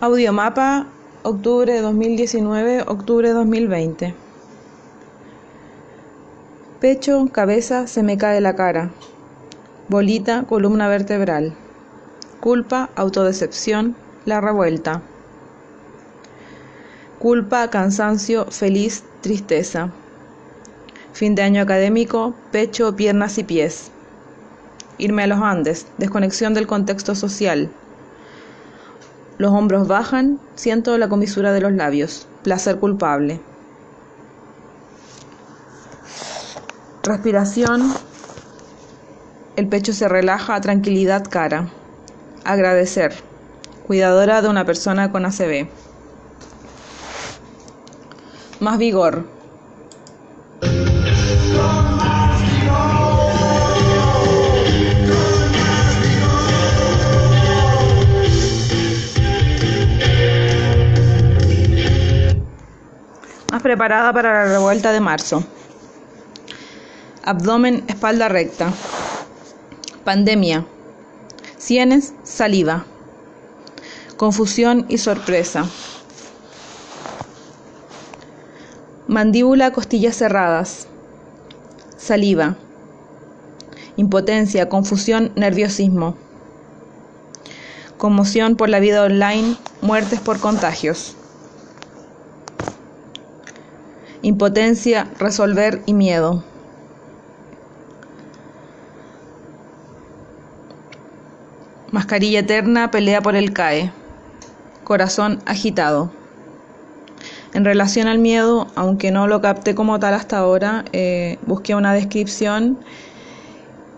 Audiomapa, octubre de 2019, octubre de 2020. Pecho, cabeza, se me cae la cara. Bolita, columna vertebral. Culpa, autodecepción, la revuelta. Culpa, cansancio, feliz, tristeza. Fin de año académico, pecho, piernas y pies. Irme a los Andes, desconexión del contexto social. Los hombros bajan, siento la comisura de los labios, placer culpable. Respiración, el pecho se relaja, tranquilidad cara. Agradecer, cuidadora de una persona con ACV. Más vigor, preparada para la revuelta de marzo. Abdomen, espalda recta. Pandemia. Sienes, saliva. Confusión y sorpresa. Mandíbula, costillas cerradas. Saliva. Impotencia, confusión, nerviosismo. Conmoción por la vida online, muertes por contagios. Impotencia, resolver y miedo. Mascarilla eterna, pelea por el CAE. Corazón agitado. En relación al miedo, aunque no lo capté como tal hasta ahora, eh, busqué una descripción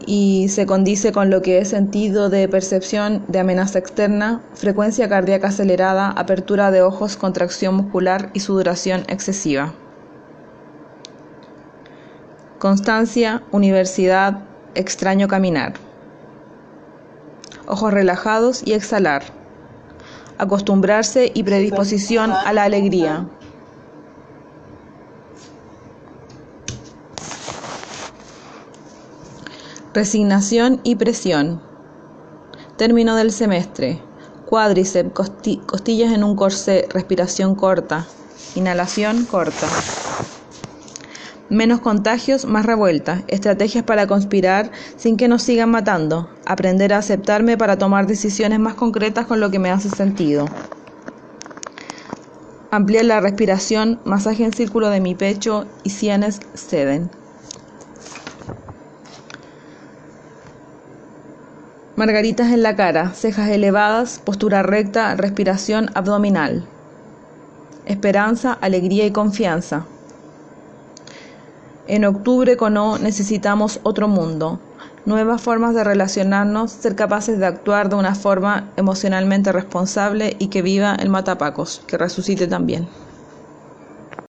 y se condice con lo que he sentido de percepción de amenaza externa, frecuencia cardíaca acelerada, apertura de ojos, contracción muscular y sudoración excesiva. Constancia, universidad, extraño caminar. Ojos relajados y exhalar. Acostumbrarse y predisposición a la alegría. Resignación y presión. Término del semestre. Cuádriceps, costillas en un corsé, respiración corta. Inhalación corta. Menos contagios, más revuelta. Estrategias para conspirar sin que nos sigan matando. Aprender a aceptarme para tomar decisiones más concretas con lo que me hace sentido. Ampliar la respiración, masaje en círculo de mi pecho y sienes ceden. Margaritas en la cara, cejas elevadas, postura recta, respiración abdominal. Esperanza, alegría y confianza. En octubre con O necesitamos otro mundo, nuevas formas de relacionarnos, ser capaces de actuar de una forma emocionalmente responsable y que viva el matapacos, que resucite también.